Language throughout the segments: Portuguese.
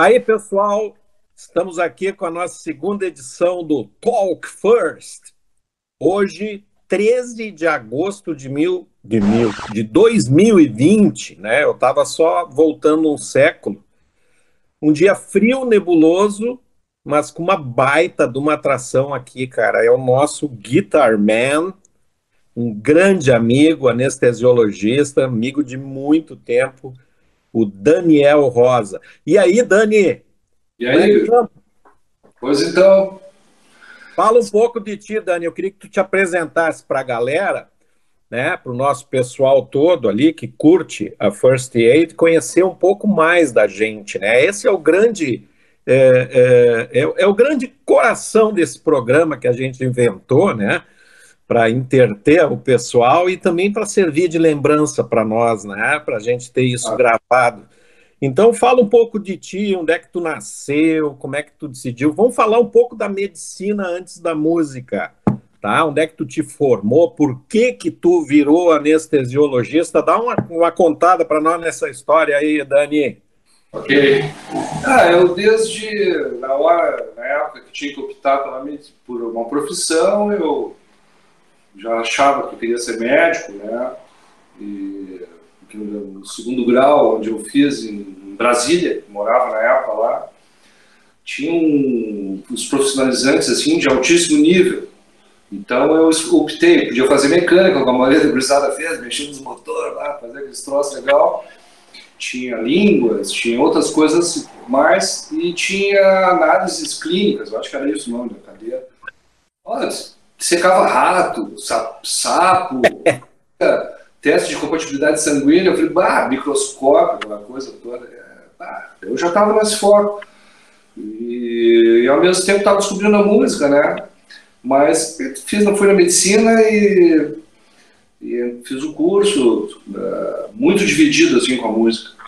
Aí, pessoal, estamos aqui com a nossa segunda edição do Talk First. Hoje, 13 de agosto de, mil, de, mil, de 2020, né? Eu estava só voltando um século. Um dia frio, nebuloso, mas com uma baita de uma atração aqui, cara. É o nosso Guitar Man, um grande amigo, anestesiologista, amigo de muito tempo o Daniel Rosa. E aí, Dani? E aí? É pois então. Fala um pouco de ti, Dani. Eu queria que tu te apresentasse para a galera, né, para o nosso pessoal todo ali que curte a First Aid, conhecer um pouco mais da gente, né? Esse é o grande é, é, é, é o grande coração desse programa que a gente inventou, né? Para interter o pessoal e também para servir de lembrança para nós, né? Para a gente ter isso ah. gravado. Então, fala um pouco de ti, onde é que tu nasceu, como é que tu decidiu. Vamos falar um pouco da medicina antes da música, tá? Onde é que tu te formou, por que que tu virou anestesiologista? Dá uma, uma contada para nós nessa história aí, Dani. Ok. Ah, eu desde na hora, na época que tinha que optar pela, por uma profissão, eu já achava que queria ser médico, né? E no segundo grau, onde eu fiz em Brasília, morava na época lá, tinha um, os profissionalizantes assim de altíssimo nível. Então eu optei, podia fazer mecânica, como a maioria da gurizada fez, mexer nos motores lá, fazer aqueles troços legal. Tinha línguas, tinha outras coisas mais, e tinha análises clínicas, eu acho que era isso o nome da cadeira. Olha, secava rato, sapo, sapo teste de compatibilidade sanguínea. Eu falei, bah, microscópio, aquela coisa toda. É, bah, eu já estava nesse foco. E, e, ao mesmo tempo estava descobrindo a música, né? Mas fiz, fui na medicina e, e fiz o um curso uh, muito dividido assim com a música.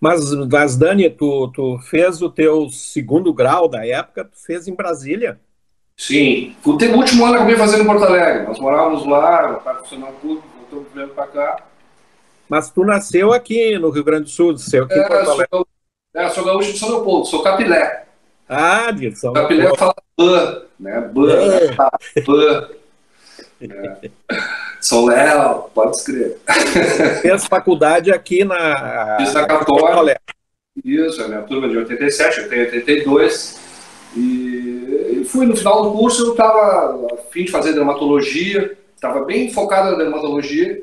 Mas, mas Dani, tu, tu fez o teu segundo grau da época, tu fez em Brasília? Sim. O, último ano eu acabei fazendo em Porto Alegre. Nós morávamos lá, o cara funcionava tudo, voltamos primeiro para cá. Mas tu nasceu aqui no Rio Grande do Sul, nasceu aqui é, em Porto Alegre. Sou, é, sou gaúcho de São Leopoldo, sou capilé. Ah, de São Capilé fala ban, né? Ban, é. né? ban. É. Sou Léo, pode escrever. Fez faculdade aqui na... Fiz na Católica. Isso, a minha turma de 87, eu tenho 82. E, fui no final do curso, eu estava a fim de fazer dermatologia, estava bem focado na dermatologia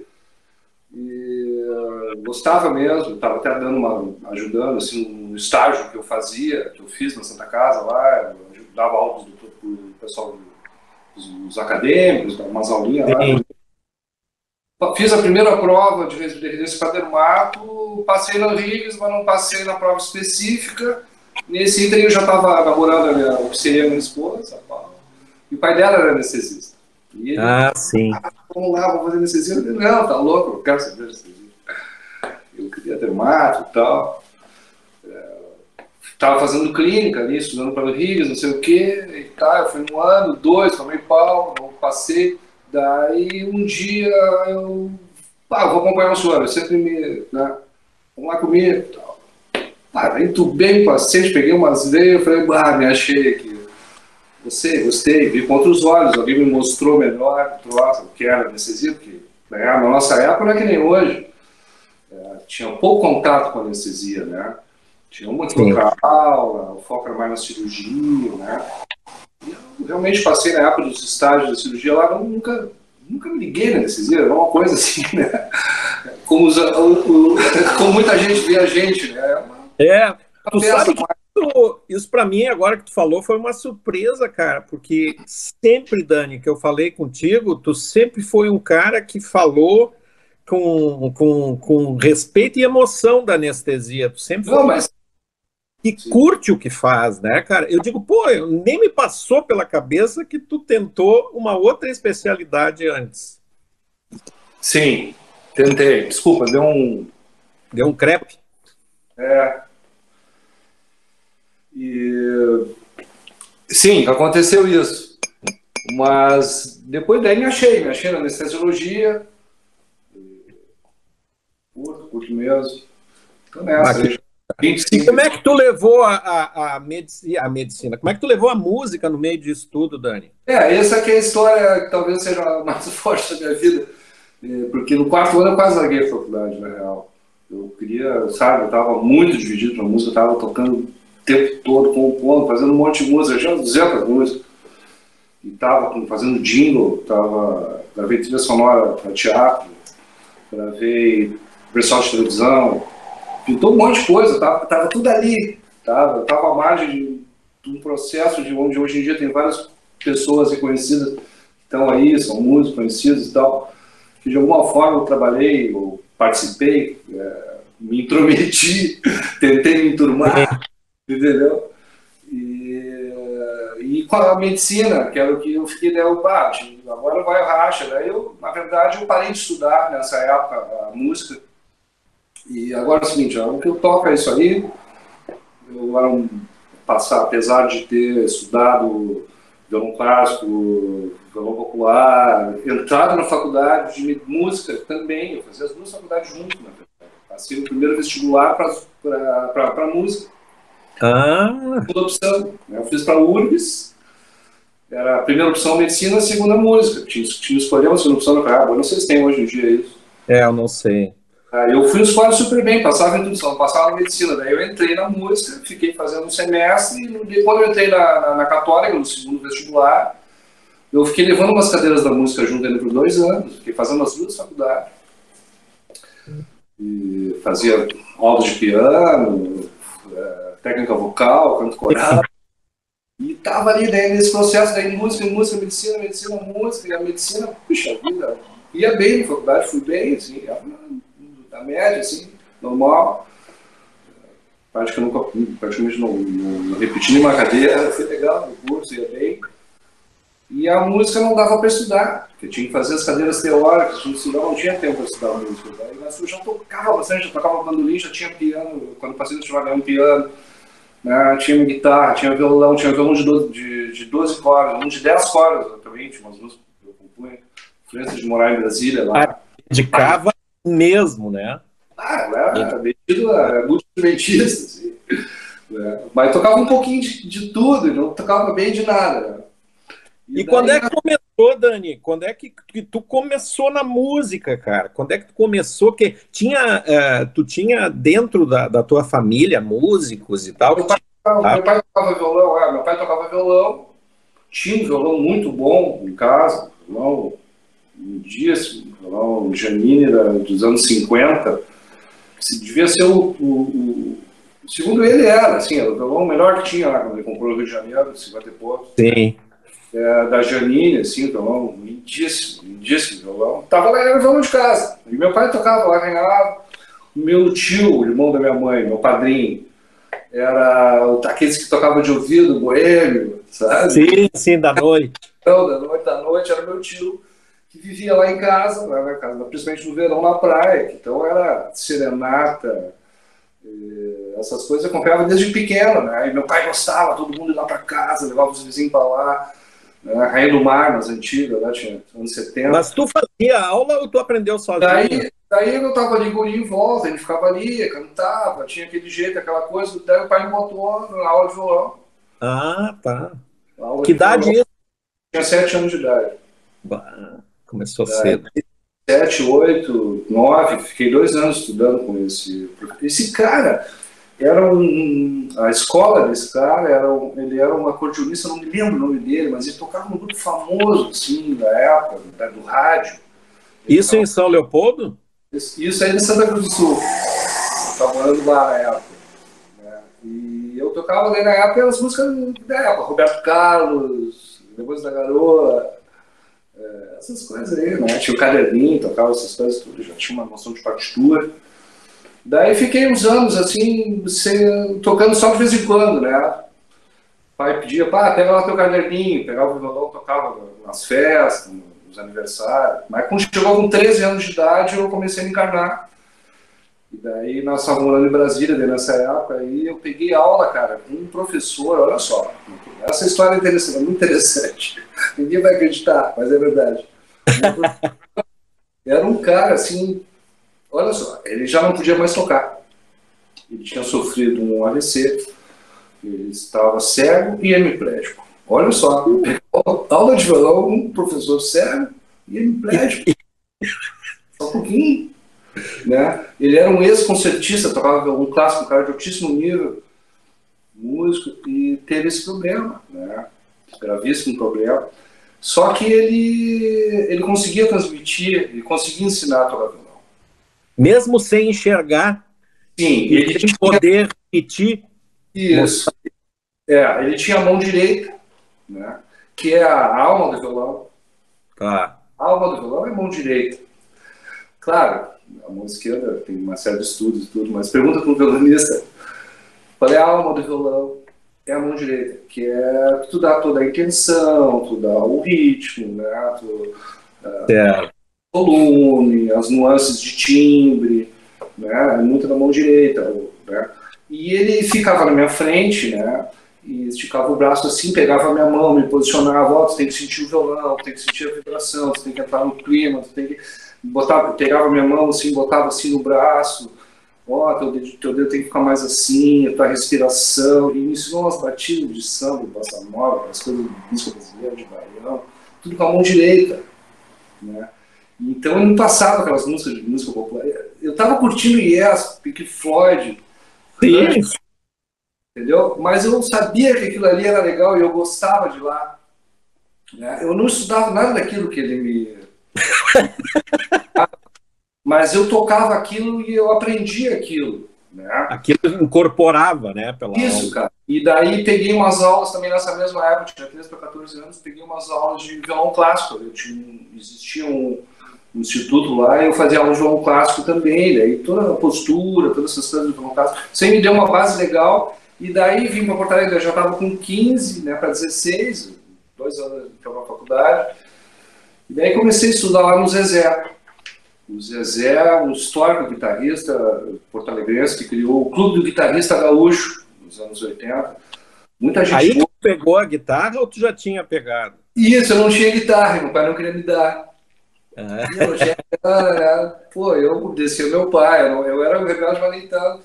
e uh, gostava mesmo, estava até dando uma, ajudando assim no estágio que eu fazia, que eu fiz na Santa Casa lá, eu dava aulas do, do pessoal dos, acadêmicos, umas aulinhas lá. Fiz a primeira prova de residência para dermato, passei na RIGS, mas não passei na prova específica. Nesse item eu já estava namorando a minha, o que seria a minha esposa, e o pai dela era anestesista. E ele, ah, sim. Ah, vamos lá, vamos fazer anestesia. Eu falei, não, tá louco, eu quero saber anestesia. Eu queria ter mato e tal. Estava é, fazendo clínica ali, estudando para o Rio, não sei o quê, e tá, eu fui um ano, dois, tomei pau, não passei. Daí um dia eu, ah, vou acompanhar o senhor, eu sempre me, né, vamos lá comigo, tal. Ah, entubei o paciente, peguei umas veias, falei, ah, me achei aqui. Gostei, gostei, vi com outros olhos, alguém me mostrou melhor o que era anestesia, porque né, na nossa época não é que nem hoje. É, tinha pouco contato com anestesia, né? Tinha uma que aula, o foco era mais na cirurgia, né? E eu realmente passei na época dos estágios da cirurgia lá, nunca, nunca me liguei na anestesia, era uma coisa assim, né? Como, os, o, o, como muita gente vê a gente, né? É é, tu sabe que isso, isso para mim, agora que tu falou, foi uma surpresa, cara, porque sempre, Dani, que eu falei contigo, tu sempre foi um cara que falou com, com, com respeito e emoção da anestesia. Tu sempre Não, mas... que curte o que faz, né, cara? Eu digo, pô, nem me passou pela cabeça que tu tentou uma outra especialidade antes. Sim, tentei. Desculpa, deu um. Deu um crepe? É, e sim, aconteceu isso. Mas depois daí me achei, me achei na anestesiologia. Curto, curto mesmo. Tô nessa. 25. E como é que tu levou a, a, a, medicina, a medicina? Como é que tu levou a música no meio disso tudo, Dani? É, essa aqui é a história que talvez seja a mais forte da minha vida. É, porque no quarto ano eu quase larguei a faculdade, na real. Eu queria, sabe, eu estava muito dividido na música, eu estava tocando tempo todo, compondo, fazendo um monte de música, tinha 200 músicas. E estava fazendo jingle, estava gravei trilha sonora para teatro, gravei pessoal de televisão, pintou um monte de coisa, tava, tava tudo ali, tava, tava à margem de, de um processo de onde hoje em dia tem várias pessoas reconhecidas que estão aí, são músicos conhecidos e tal, que de alguma forma eu trabalhei ou participei, é, me intrometi, tentei me enturmar, entendeu? E, e com a medicina, que era o que eu fiquei, né, o bate, agora vai a racha. Daí eu, na verdade, eu parei de estudar nessa época a música, e agora é o seguinte, o que eu toco é isso aí. Eu era um, passar, apesar de ter estudado violão clássico, violão popular, entrado na faculdade de música também, eu fazia as duas faculdades juntas, na verdade. Passei o primeiro vestibular para música. Ah. Segunda opção, eu fiz para a URBS, era a primeira opção medicina, a segunda música. Tinha, tinha escolher uma segunda opção no carro, eu não sei se tem hoje em dia isso. É, eu não sei. Aí eu fui escola super bem, passava em introdução, passava na medicina. Daí eu entrei na música, fiquei fazendo um semestre, e quando eu entrei na, na, na Católica, no segundo vestibular, eu fiquei levando umas cadeiras da música junto ainda por dois anos, fiquei fazendo as duas faculdades. E fazia aulas de piano, é, técnica vocal, canto coral. E tava ali daí, nesse processo daí, música, música, medicina, medicina, música, e a medicina, puxa vida, ia bem na faculdade, fui bem, assim, da média, assim, normal. Praticamente, nunca, praticamente não, não, não repeti nenhuma cadeira, foi legal, o curso ia bem. E a música não dava para estudar, porque tinha que fazer as cadeiras teóricas, tinha que estudar, não tinha tempo para estudar música. Daí, mas eu já tocava bastante, já tocava bandolim, já tinha piano, quando passei no festival um piano, né, tinha guitarra, tinha violão, tinha violão de 12, de, de 12 cordas, um de 10 cordas também, tinha umas músicas que eu compunha, influência de morar em Brasília lá. Ah, de cava mesmo, né? Ah, é, é metido, multi-instrumentista, assim. É. Mas tocava um pouquinho de, de, tudo, não tocava bem de nada. Né? E, e daí, quando é que começou, Dani? Quando é que, que, tu começou na música, cara? Quando é que tu começou? Que tinha, uh, tu tinha dentro da, da, tua família músicos e tal? Meu pai, ah. meu pai tocava violão, é, meu pai tocava violão, tinha um violão muito bom em casa, violão um dia, o Janine dos anos 50, devia ser o, o, o, Segundo ele era, assim, era o violão melhor que tinha lá quando ele comprou no Rio de Janeiro, 50 e pouco. Sim. É, da Janine, assim, violão lindíssimo, lindíssimo violão. Tava lá, era o violão de casa. E meu pai tocava lá, ganhava. O meu tio, o irmão da minha mãe, meu padrinho, era aqueles que tocavam de ouvido, boêmio, sabe? Sim, sim, da noite. Então, da noite, da noite, era meu tio que vivia lá em casa, lá na casa, principalmente no verão na praia, então era serenata, essas coisas eu comprava desde pequeno, né? E meu pai gostava, todo mundo ia lá para casa, levava os vizinhos para lá, né? Rainha do Mar, nas antigas, né? Tinha anos 70. Mas tu fazia aula ou tu aprendeu sozinho? Daí, daí eu tava ali guri em volta, ele ficava ali, cantava, tinha aquele jeito, aquela coisa, daí o pai me botou na aula de violão. Ah, tá. Que idade isso? Tinha sete anos de idade. Bah. Começou é, cedo. Sete, oito, nove, fiquei dois anos estudando com esse. Esse cara era um. A escola desse cara, era um, ele era um acordeonista, não me lembro o nome dele, mas ele tocava num grupo famoso, assim, da época, do rádio. Isso em São Leopoldo? Isso, isso aí em Santa Cruz do Sul. Estava morando lá na época. Né? E eu tocava ali na época as músicas da época, Roberto Carlos, Depois da Garoa, é, essas coisas aí, né? Tinha o caderninho, tocava essas coisas tudo, já tinha uma noção de partitura. Daí fiquei uns anos assim, sem, tocando só de vez em quando, né? O pai pedia, pá, pega lá teu caderninho, pegava o violão, tocava nas festas, nos aniversários. Mas quando chegou com 13 anos de idade, eu comecei a me encarnar. E daí nós estávamos morando em Brasília nessa época, aí eu peguei aula, cara, com um professor, olha só, essa história é interessante, é muito interessante. Ninguém vai acreditar, mas é verdade. Era um cara assim, olha só, ele já não podia mais tocar. Ele tinha sofrido um AVC, ele estava cego e hemiplégico. Olha só, aula de violão, um professor cego e hemiplégico. Só um pouquinho. Né? Ele era um ex-concertista, tocava um clássico, um cara de altíssimo nível, músico, e teve esse problema, né? gravíssimo problema. Só que ele, ele conseguia transmitir, ele conseguia ensinar a tocar violão. Mesmo sem enxergar, Sim, ele tinha poder repetir. Isso. É, ele tinha a mão direita, né? que é a alma do violão. Tá. A alma do violão é mão direita. Claro, a mão esquerda tem uma série de estudos e tudo, mas pergunta para o violonista qual é a alma do violão? É a mão direita, que é tu dá toda a intenção, tu dá o ritmo, né? Tu, é. Volume, as nuances de timbre, né? É muito na mão direita, né? E ele ficava na minha frente, né? E esticava o braço assim, pegava a minha mão, me posicionava, ó, tu tem que sentir o violão, tem que sentir a vibração, tu tem que entrar no clima, tu tem que botava, pegava minha mão assim, botava assim no braço, ó, teu dedo, teu dedo tem que ficar mais assim, a tua respiração, e me ensinou umas batidas de samba, bossa nova, as coisas de música brasileira, de baião, tudo com a mão direita, né? Então ele me passava aquelas músicas de música popular. Eu tava curtindo Yes, Pink Floyd, Sim. Entendeu? Mas eu não sabia que aquilo ali era legal e eu gostava de lá. Né? Eu não estudava nada daquilo que ele me mas eu tocava aquilo e eu aprendi aquilo. Né? Aquilo incorporava, né? Pela Isso, aula. cara. E daí peguei umas aulas também nessa mesma época, tinha 13 para 14 anos, peguei umas aulas de violão clássico. Eu tinha, existia um, um instituto lá e eu fazia aula de violão clássico também. Daí toda a postura, todas essas coisas do violão clássico. Isso aí me deu uma base legal. E daí vim para Porto Alegre, eu já estava com 15 né, para 16, dois anos para a faculdade. E daí comecei a estudar lá no Zezé. O Zezé é um histórico guitarrista porto-alegrense que criou o Clube do Guitarrista Gaúcho, nos anos 80. Muita gente. Aí tu pegou a guitarra ou tu já tinha pegado? Isso, eu não tinha guitarra, meu pai não queria me dar. Ah, Eu, já era, pô, eu obedecia meu pai, eu, eu era o rebelde, mas nem tanto.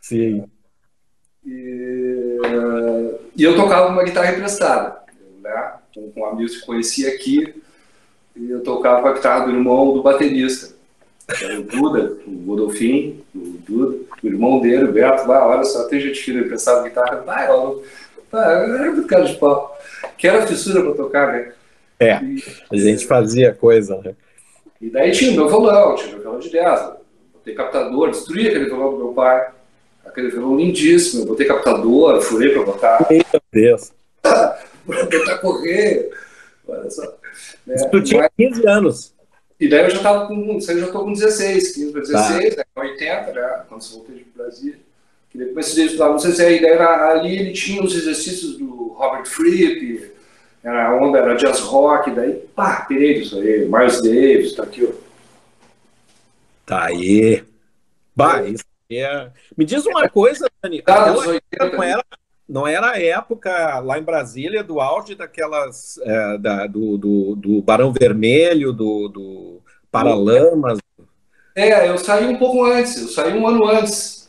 sim. E, e eu tocava uma guitarra emprestada, né? Com, com amigos que conhecia aqui. E eu tocava com a guitarra do irmão do baterista, que era o Duda, o Godolfin, o Duda, o irmão dele, o Beto, vai, olha só, tem gente que emprestava guitarra, vai, olha, era muito cara de pau. Que era fissura pra tocar, né? É, E, a gente fazia coisa, né? e daí tinha o meu violão, tinha o meu violão de 10, botei captador, destruí aquele violão do meu pai, aquele violão lindíssimo, botei captador, furei pra botar, Meu Deus. pra botar correio, olha só. Né? Tu tinha 15 anos. E daí eu já tava com, isso eu já tô com 16, 15 para 16, né, com 80, né, quando eu voltei para o Brasil. Que daí comecei a estudar, não sei se a ideia era, ali ele tinha os exercícios do Robert Fripp, era a onda, era jazz rock, daí, pá, pirei disso aí, Miles Davis, tá aqui, ó. Tá aí. Bah, isso é... Me diz uma coisa, Dani. Tá, aquela dos 80, não era, não era a época lá em Brasília do auge daquelas é, da- do, do, do Barão Vermelho, do, do Paralamas, É, eu saí um pouco antes, eu saí um ano antes.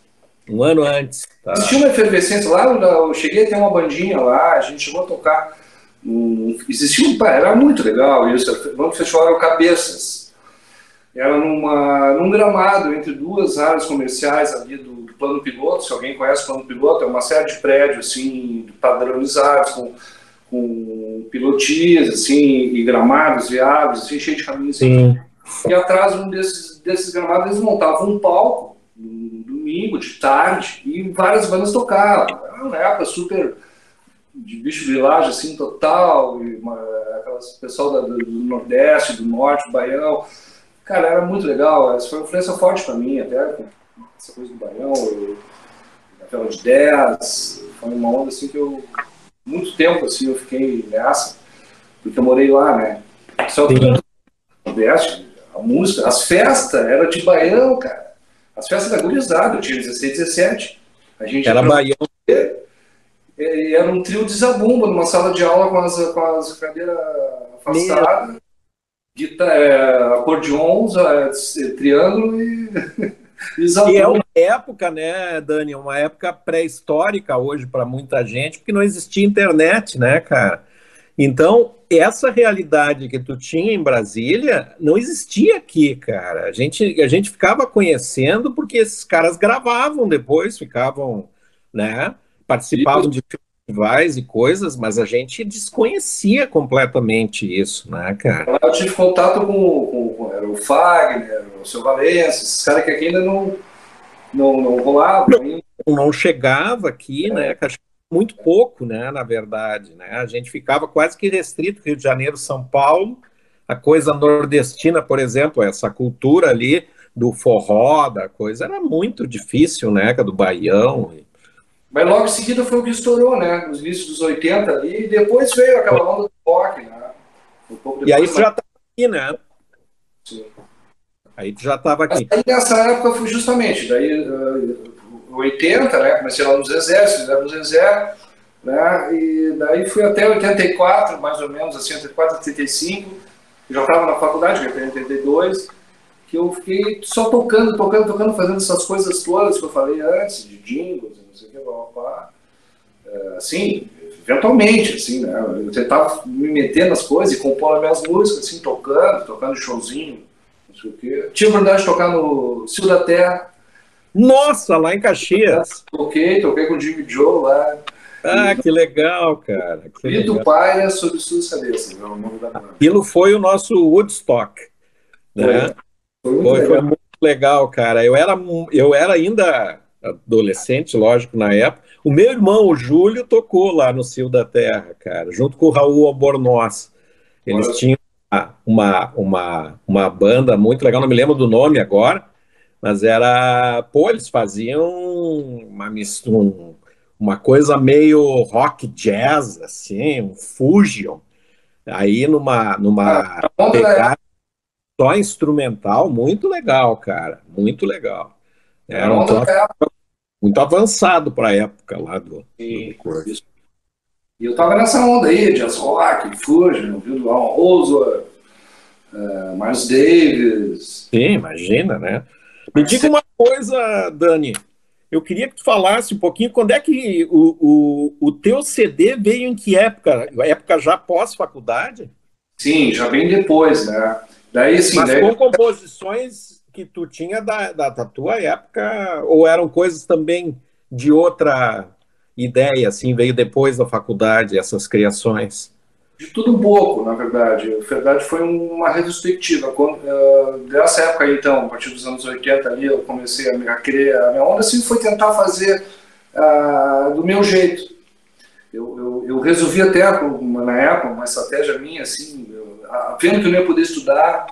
um ano antes. Tá? Existia uma efervescência lá, eu cheguei a ter uma bandinha lá, a gente chegou a tocar. Um, existia um. Era muito legal isso. O nome do festival era o Cabeças. Era numa, num gramado entre duas áreas comerciais ali do Plano Piloto. Se alguém conhece o Plano Piloto, é uma série de prédios assim, padronizados, com, com pilotias assim, e gramados e árvores, assim, cheio de caminhos. Sim. E atrás um desses, desses gramados eles montavam um palco, um domingo, de tarde, e várias bandas tocavam. Era uma época super de bicho vilagem, assim, total, e uma, aquelas pessoal da- do, do Nordeste, do Norte, do Baião. Cara, era muito legal, essa foi uma influência forte para mim, até essa coisa do Baião, eu- aquela de 10, foi uma onda assim que eu, muito tempo assim, eu fiquei nessa, porque eu morei lá, né? Só que. Nordeste, a música, as festas, era de baião, cara. As festas da gurizada, eu tinha 16, 17. A gente Era Baião. e era um trio de zabumba numa sala de aula com as, com as cadeiras afastadas, guitarra, é, acordeons, é, triângulo e. E é uma época, né, Dani, uma época pré-histórica hoje para muita gente, porque não existia internet, né, cara? Então, essa realidade que tu tinha em Brasília não existia aqui, cara. A gente, a gente ficava conhecendo porque esses caras gravavam depois, ficavam, né, participavam de festivais e coisas, mas a gente desconhecia completamente isso, né, cara? Eu tive contato com, com, com era o Fagner, o seu Valença, esses caras que aqui ainda não, não, não rolavam. Não, não chegava aqui, é. né, muito pouco, né, na verdade, né, a gente ficava quase que restrito, Rio de Janeiro, São Paulo, a coisa nordestina, por exemplo, essa cultura ali do forró, da coisa, era muito difícil, né, do baião, mas logo em seguida foi o que estourou, né? Nos inícios dos 80 ali, e depois veio aquela onda do rock, né? Um e aí já estava aqui, né? Sim. Aí tu já estava aqui. Aí nessa época foi justamente, daí uh, 80, né? Comecei lá nos exércitos, né? nos exércitos, né? E daí fui até 84, mais ou menos, assim, 84, 85. Já estava na faculdade, que é 82 que eu fiquei só tocando, tocando, tocando, fazendo essas coisas todas que eu falei antes, de jingles, não sei o que, blá, blá, blá. É, assim, eventualmente, assim, né? Eu tentava me meter nas coisas e compor as minhas músicas, assim, tocando, tocando showzinho, sei o de tocar no Cio da Terra. Nossa, lá em Caxias. Toquei, toquei com o Jimmy Joe lá. Ah, que legal, cara. Do Paia sobre suas cabeças, é o nome da banda. Aquilo foi o nosso Woodstock. Né? Foi muito, foi, foi muito legal, cara. Eu era, eu era ainda adolescente, lógico, na época. O meu irmão, o Júlio, tocou lá no Cio da Terra, cara, junto com o Raul Albornoz. Eles Olha. tinham uma, uma, uma banda muito legal, não me lembro do nome agora, mas era. Pô, eles faziam uma mistura, uma coisa meio rock jazz, assim, um fusion. Aí numa, numa ah, pegada só instrumental, muito legal, cara, muito legal. Era um troço muito avançado para a época lá do, Sim, do E eu tava nessa onda aí, jazz rock, Fusion, viu, do Alan Rosa, uh, Miles Davis. Sim, imagina, né? Me diga uma coisa, Dani. Eu queria que tu falasse um pouquinho quando é que o, o, o teu CD veio em que época? Época já pós-faculdade? Sim, já bem depois, né? Daí, sim, Mas daí... com composições que tu tinha da, da, da, tua época, ou eram coisas também de outra ideia, assim, veio depois da faculdade, essas criações? De tudo um pouco, na verdade. Na verdade, foi uma retrospectiva. Quando, uh, dessa época, então, a partir dos anos 80 ali, eu comecei a, me, a criar. A minha onda assim, foi tentar fazer uh, do meu jeito. Eu, eu, eu resolvi até, na época, uma estratégia minha, assim, vendo que eu não ia poder estudar,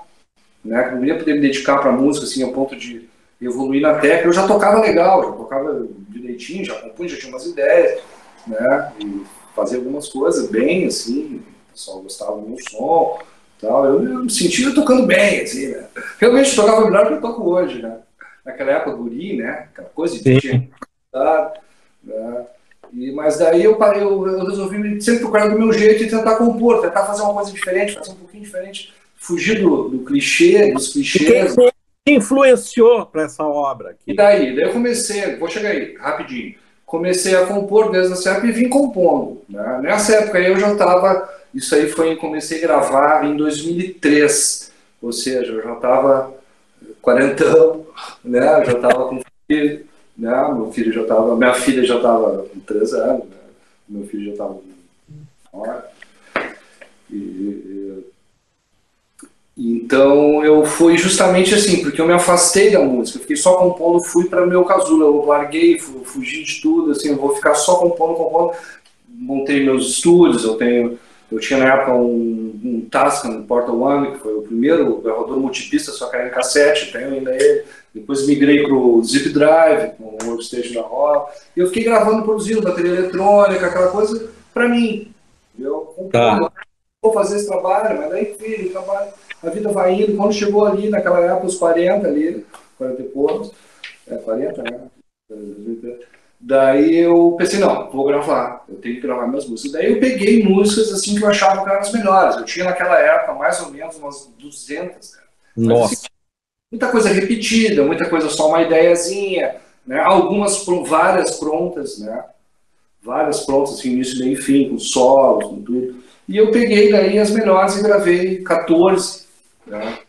né, que eu não ia poder me dedicar para música assim, ao ponto de evoluir na técnica, eu já tocava legal, já tocava direitinho, já compunha, já tinha umas ideias, né, e fazia algumas coisas bem, assim, o pessoal gostava do meu som, tal, eu, eu me sentia tocando bem, assim, né, realmente tocava melhor do que eu toco hoje, né, naquela época, guri, né, aquela coisa de tinha, né, e, mas daí eu parei, eu, eu resolvi sempre procurar do meu jeito e tentar compor, tentar fazer uma coisa diferente, fazer um pouquinho diferente, fugir do, do clichê, dos clichês. Influenciou para essa obra? Aqui? E daí? Daí eu comecei, vou chegar aí, rapidinho. Comecei a compor desde essa época e vim compondo. Né? Nessa época eu já estava, isso aí foi, comecei a gravar em 2003, ou seja, eu já estava quarentão, né? já estava com filho, né? Meu filho já estava, minha filha já estava com três anos, né? meu filho já estava com e, então eu fui justamente assim, porque eu me afastei da música, eu fiquei só compondo, fui para meu casulo, eu larguei, fugi de tudo, assim, eu vou ficar só compondo, compondo, montei meus estúdios, eu tenho, eu tinha na época um, um Tascam Portal One, que foi o primeiro gravador multipista, só que era em cassete, tenho ainda ele, depois migrei para o Zip Drive, com o workstation da Rola. E eu fiquei gravando, produzindo bateria eletrônica, aquela coisa, para mim. Eu tá. vou fazer esse trabalho, mas daí filho, trabalho, a vida vai indo. Quando chegou ali, naquela época, os 40 ali, 40 e poucos, é 40, né? Daí eu pensei, não, vou gravar, eu tenho que gravar minhas músicas. Daí eu peguei músicas assim que eu achava que eram as melhores. Eu tinha naquela época mais ou menos umas 200, cara. Nossa! muita coisa repetida, muita coisa só uma ideiazinha, né? Algumas várias prontas, né? Várias prontas, assim, início, meio e fim, com solos, com tudo. E eu peguei daí as melhores e gravei 14, né?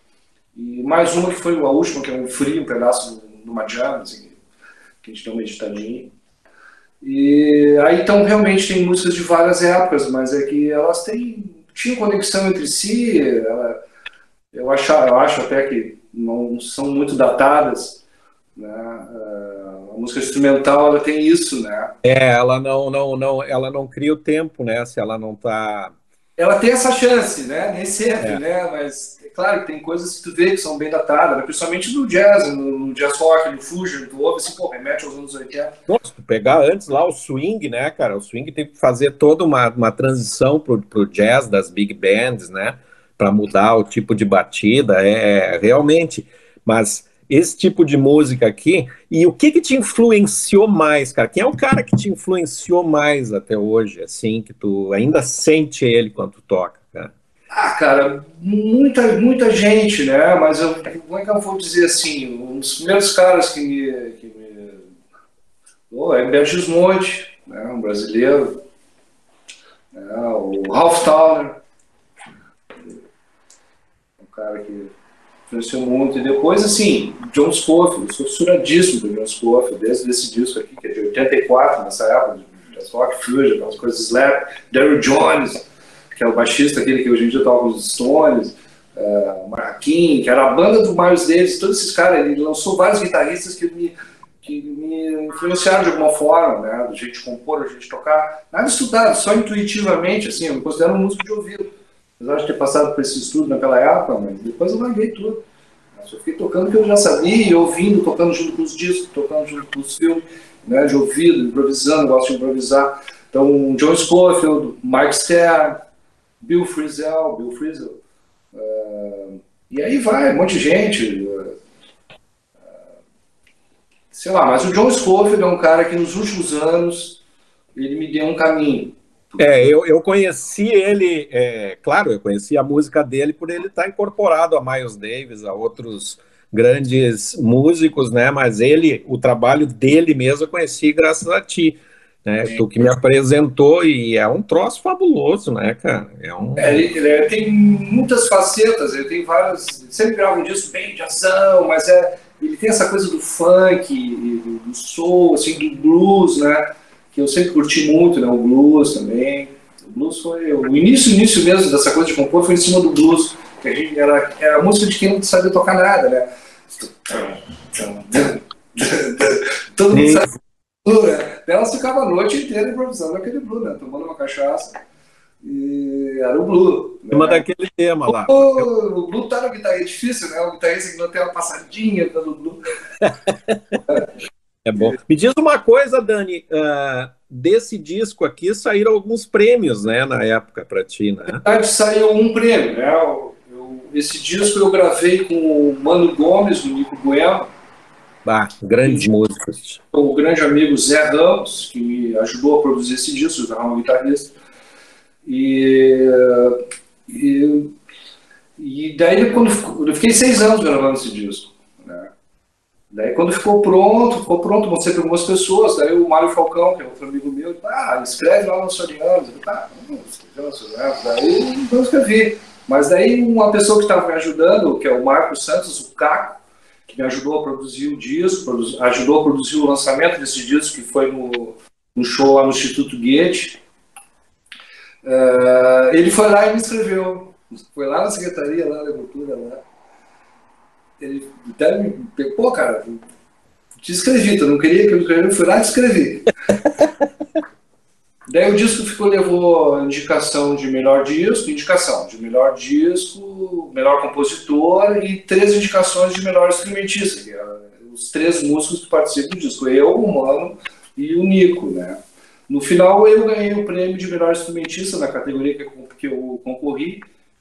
E mais uma que foi a última, que é um frio, um pedaço uma jam, assim, que a gente deu uma editadinha. E aí então realmente tem músicas de várias épocas, mas é que elas têm tinham conexão entre si. Ela, eu acho, eu acho até que não são muito datadas. Né? A música instrumental ela tem isso, né? É, ela não, não, não, ela não cria o tempo, né? Se ela não está ela tem essa chance, né? Nem sempre, é. né? Mas é claro que tem coisas que tu vê que são bem datadas, né? principalmente no jazz, no, no jazz rock, no fusion, tu ouve assim, pô, remete aos anos 80. Nossa, tu pegar antes lá o swing, né, cara? O swing tem que fazer toda uma, uma transição pro, pro jazz das big bands, né? Para mudar o tipo de batida, é realmente. Mas esse tipo de música aqui. E o que que te influenciou mais, cara? Quem é o cara que te influenciou mais até hoje, assim, que tu ainda sente ele quando tu toca, cara? Ah, cara, muita, muita gente, né? Mas eu, como é que eu vou dizer assim? Um dos primeiros caras que me. Que me... Oh, é Berges Monte, né? um brasileiro. É, o Ralph Towner. Um cara que influenciou muito. E depois, assim, John Scofield, sou fissuradíssimo do John Scofield, desde esse disco aqui, que é de 84, nessa época, de rock, fusion, aquelas coisas slap. Daryl Jones, que é o baixista, aquele que hoje em dia toca os Stones, uh, Marquinhos, que era a banda do Miles Davis, todos esses caras, ele lançou vários guitarristas que me, que me influenciaram de alguma forma, né, do jeito de compor, do jeito de tocar, nada estudado, só intuitivamente, assim, eu me considero um músico de ouvido apesar de ter passado por esse estudo naquela época, mas depois eu larguei tudo. Eu só fiquei tocando o que eu já sabia, ouvindo, tocando junto com os discos, tocando junto com os filmes, né, de ouvido, improvisando, gosto de improvisar. Então, John Scofield, Mike Stern, Bill Frisell, Bill Frisell. Uh, e aí vai, um monte de gente. Uh, sei lá, mas o John Scofield é um cara que nos últimos anos ele me deu um caminho. É, eu, eu conheci ele, é, claro, eu conheci a música dele por ele estar incorporado a Miles Davis, a outros grandes músicos, né? Mas ele, o trabalho dele mesmo eu conheci graças a ti, né? Tu que me apresentou e é um troço fabuloso, né, cara? É um... É, ele, ele tem muitas facetas, ele tem várias, sempre grava um disco bem de ação, mas é, ele tem essa coisa do funk, do soul, assim, do blues, né? Que eu sempre curti muito, né? O blues também. O blues foi o início, início mesmo dessa coisa de compor foi em cima do blues, que a gente era, era a música de quem não sabia tocar nada, né? Todo mundo sabe blues, né? Elas ficavam a noite inteira improvisando aquele blues, né? Tomando uma cachaça. E era o Blue. Né? Uma daquele tema lá. O, o Blue tá no guitarrista, é difícil, né? O guitarrista que não tem uma passadinha no Blue. É bom. Me diz uma coisa, Dani. Uh, desse disco aqui saíram alguns prêmios, né, na época para ti, né? Na verdade, saiu um prêmio, né? Eu, eu, esse disco eu gravei com o Mano Gomes, do Nico Bueno. Ah, grandes músicos. O grande amigo Zé Ramos, que me ajudou a produzir esse disco, Zé Ramos guitarrista. E, e, e daí, quando eu fiquei seis anos gravando esse disco. Daí quando ficou pronto, ficou pronto, mostrei para algumas pessoas, daí o Mário Falcão, que é outro amigo meu, ah, escreve lá no Sorianos, tá, Sorianos, daí não escrevi. Mas daí uma pessoa que estava me ajudando, que é o Marcos Santos, o Caco, que me ajudou a produzir o disco, ajudou a produzir o lançamento desse disco, que foi no, no show lá no Instituto Goethe. Uh, ele foi lá e me escreveu. Foi lá na secretaria, lá da cultura, lá ele até me pô, cara, te escrevi, tu não queria que eu escrevesse, fui lá e escrevi. Daí o disco ficou, levou indicação de melhor disco, indicação de melhor disco, melhor compositor e três indicações de melhor instrumentista, que eram os três músicos que participam do disco, eu, o Mano e o Nico, né? No final eu ganhei o prêmio de melhor instrumentista na categoria eu, que eu concorri,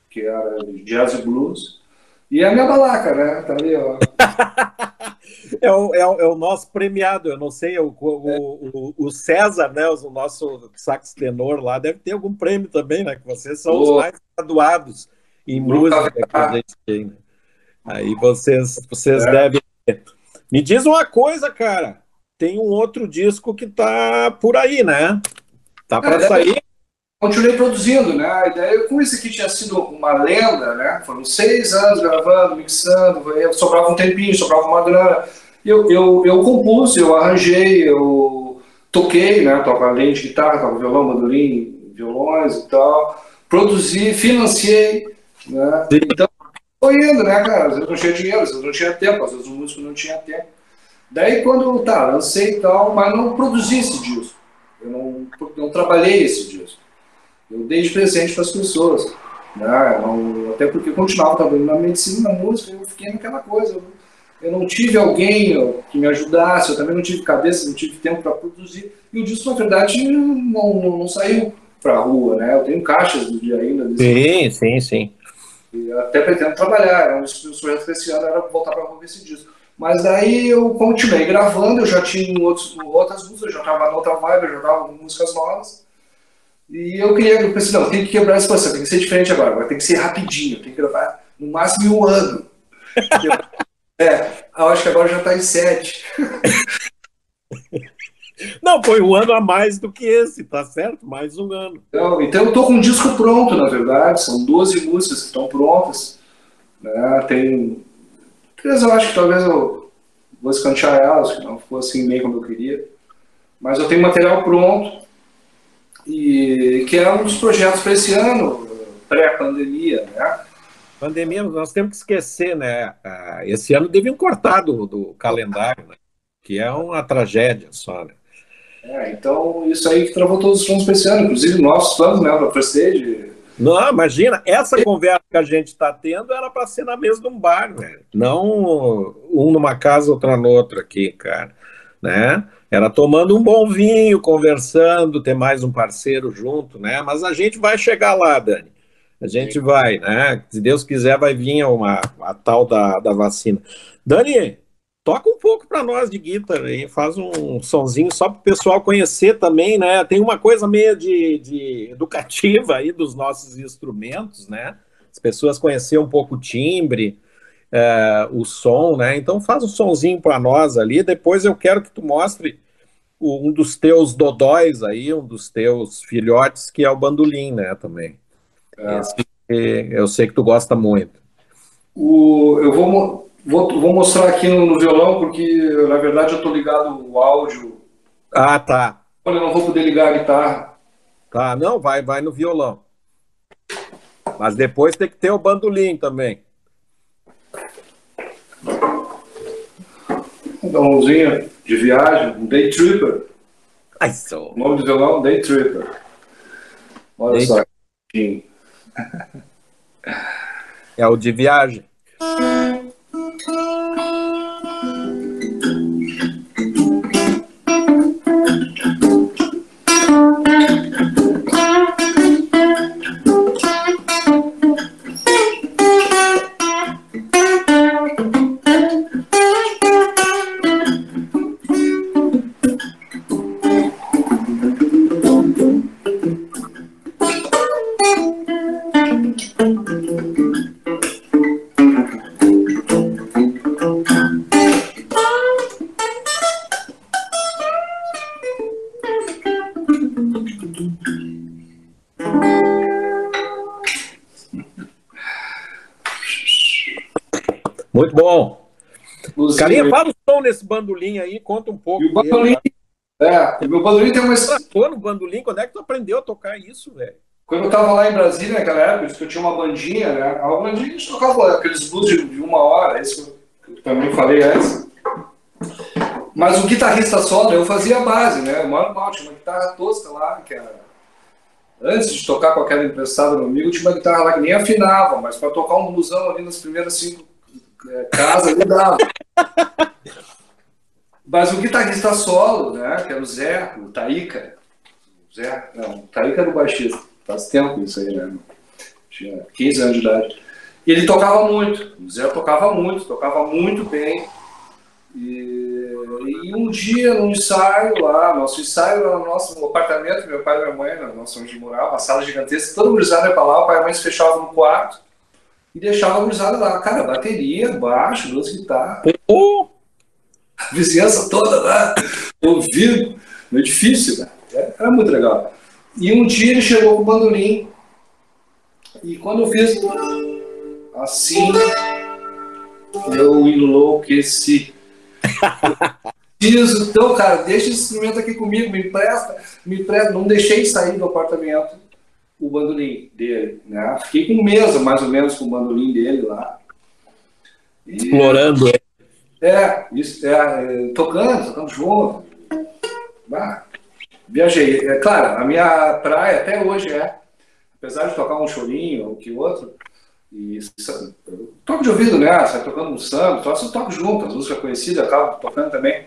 que era Jazz e Blues. E a minha balaca, né? Tá ali, ó. é, o, é, o, é, o, nosso premiado, eu não sei, o, o, o, César, né? O nosso sax tenor lá, deve ter algum prêmio também, né? Que vocês são os mais graduados em música que a gente tem, né? Aí vocês, vocês é. devem. Me diz uma coisa, cara. Tem um outro disco que tá por aí, né? Tá para sair? Continuei produzindo, né? A ideia com isso aqui tinha sido uma lenda, né? Foram seis anos gravando, mixando, sobrava um tempinho, sobrava uma grana. Eu, eu, eu compus, eu arranjei, eu toquei, né? Toco além de guitarra, toco violão, bandolim, violões e tal. Produzi, financiei, né? Então, foi indo, né, cara? Às vezes não tinha dinheiro, às vezes não tinha tempo, às vezes o músico não tinha tempo. Daí quando, tá, lancei e tal, mas não produzi esse disco. Eu não, não trabalhei esse disco. Eu dei de presente para as pessoas. Né? Não, até porque eu continuava trabalhando na medicina, na música, eu fiquei naquela coisa. Eu, eu não tive alguém que me ajudasse, eu também não tive cabeça, não tive tempo para produzir. E o disco, na verdade, não, não, não saiu para a rua, né? Eu tenho caixas do dia ainda. Sim, sim, sim. E até pretendo trabalhar. Um dos projetos desse ano era voltar para ouvir esse disco. Mas aí eu continuei gravando, eu já tinha outros, outras músicas, eu já estava na outra vibe, eu já estava com músicas novas. E eu queria, eu pensei, não, tem que quebrar essa posição, tem que ser diferente agora, agora tem que ser rapidinho, tem que gravar no máximo em um ano. é, eu acho que agora já está em sete. Não, foi um ano a mais do que esse, tá certo? Mais um ano. Então, então eu tô com um disco pronto, na verdade, são 12 músicas que estão prontas. Né? Tem três, eu acho que talvez eu vou escantear elas, que não ficou assim meio como eu queria. Mas eu tenho material pronto e que é um dos projetos para esse ano, pré-pandemia, né? Pandemia, nós temos que esquecer, né? Ah, esse ano deviam cortar do, do calendário, né? que é uma tragédia só, né? É, então isso aí travou todos os planos para esse ano, inclusive nossos planos, né, para Prestige. Não, imagina, essa conversa que a gente está tendo era para ser na mesa de um bar, né? Não um numa casa, outra noutra aqui, cara, né? Era tomando um bom vinho, conversando, ter mais um parceiro junto, né? Mas a gente vai chegar lá, Dani. A gente vai, né? Se Deus quiser, vai vir uma, a tal da, da vacina. Dani, toca um pouco para nós de guitarra aí, faz um sonzinho só para o pessoal conhecer também, né? Tem uma coisa meio de, de educativa aí dos nossos instrumentos, né? As pessoas conhecer um pouco o timbre, é, o som, né? Então faz um sonzinho para nós ali. Depois eu quero que tu mostre um dos teus dodóis aí, um dos teus filhotes, que é o bandolim, né? Também. É. Esse, eu sei que tu gosta muito. O, eu vou, vou, vou mostrar aqui no, no violão, porque na verdade eu estou ligado o áudio. Ah, tá. Olha, eu não vou poder ligar a guitarra. Tá, não, vai, vai no violão. Mas depois tem que ter o bandolim também. Um violãozinho de viagem, um Day Tripper. Ai, só. O nome do violão, Day Tripper. Olha Day só. É o de viagem. Carinha, fala o som nesse bandolim aí, conta um pouco. E o bandolim, é, o meu bandolim tem uma. Pô, no bandolim, quando é que tu aprendeu a tocar isso, velho? Quando eu tava lá em Brasília naquela época, eu tinha uma bandinha, né? A bandinha a gente tocava aqueles blues de, uma hora, isso que eu também falei antes. Mas o guitarrista solo, eu fazia a base, né? Mano, mal, tinha uma guitarra tosca lá, que era. Antes de tocar com aquela emprestada no amigo, tinha uma guitarra lá que nem afinava, mas para tocar um blusão ali nas primeiras cinco é, casa ali dava. Mas o guitarrista solo, né, que era o Zé, o Taíca, o Zé, não, o Taíca era o baixista, faz tempo isso aí, né? Tinha 15 anos de idade. E ele tocava muito, o Zé tocava muito, tocava muito bem. E, e um dia, num ensaio lá, nosso ensaio era no nosso apartamento, meu pai e minha mãe, na nossa onde morava, uma sala gigantesca, todo mundo ia para lá, o pai e a mãe se fechavam no quarto e deixava a gurizada lá. Cara, bateria, baixo, duas guitarras. Oh. Vizinhança toda lá, ouvindo. No edifício, né? Era muito legal. E um dia ele chegou com o bandolim. E quando eu fiz assim, eu enlouqueci. Preciso, então, cara, deixa esse instrumento aqui comigo, me empresta, me empresta. Não deixei sair do apartamento o bandolim dele, né? Fiquei com um mês, mais ou menos, com o bandolim dele lá. E, Explorando ele. É, isso, é, tocando, tocando junto. Ah, viajei. É claro, a minha praia até hoje é, apesar de tocar um chorinho ou que outro, e toco de ouvido, né? Sai tocando um samba, eu toco junto, as músicas conhecidas, acabo tocando também.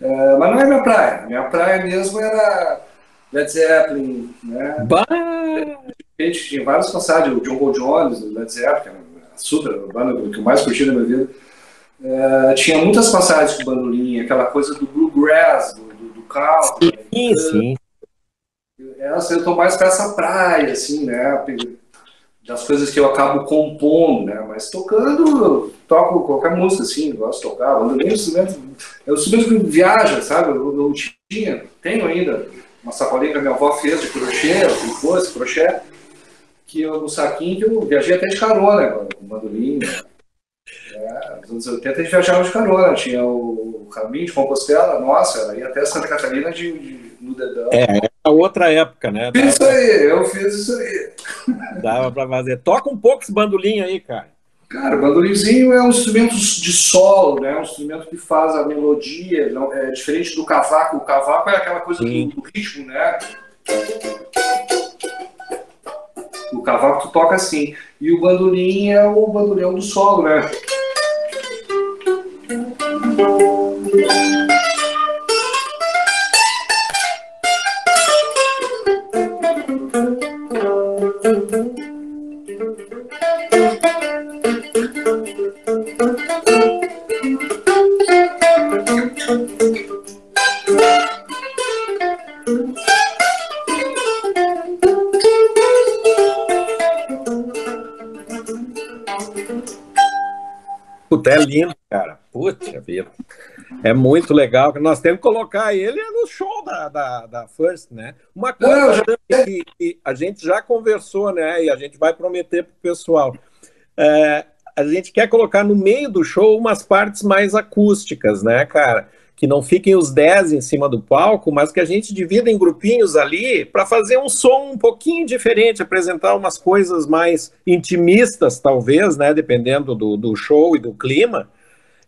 É, mas não é minha praia. Minha praia mesmo era Led Zeppelin, né? Bah! Tinha várias passagens, o John Paul Jones, o Led Zeppelin, era super, a banda que eu mais curti na minha vida. É, tinha muitas passagens com bandolim, aquela coisa do bluegrass, do, do, do country. Sim, sim. Essa, eu tô mais pra essa praia, assim, né? Das coisas que eu acabo compondo, né? Mas tocando, toco qualquer música, assim, gosto de tocar. Bandolim é um instrumento, é um instrumento que viaja, sabe? Eu, eu tinha, tenho ainda uma sacolinha que a minha avó fez de crochê, depois crochê, que eu, no saquinho eu viajei até de carona, com bandolim, né? É, nos anos 80 a gente viajava de carona, tinha o caminho de Compostela, nossa, ela ia até Santa Catarina de, de, no dedão. É, era outra época, né? Fiz isso aí, eu fiz isso aí. Dava pra fazer. Toca um pouco esse bandolim aí, cara. Cara, o bandolimzinho é um instrumento de solo, né? Um instrumento que faz a melodia, não, é diferente do cavaco. O cavaco é aquela coisa do, do ritmo, né? O cavaco tu toca assim. E o bandolim é o bandolhão do solo, né? Puta, é lindo, cara. Puta vida. É muito legal. Nós temos que colocar ele no show da, da, da First, né? Uma coisa que, que, a gente já conversou, né? E a gente vai prometer para o pessoal. É, a gente quer colocar no meio do show umas partes mais acústicas, né, cara? Que não fiquem os 10 em cima do palco, mas que a gente divida em grupinhos ali para fazer um som um pouquinho diferente, apresentar umas coisas mais intimistas, talvez, né, dependendo do, do show e do clima.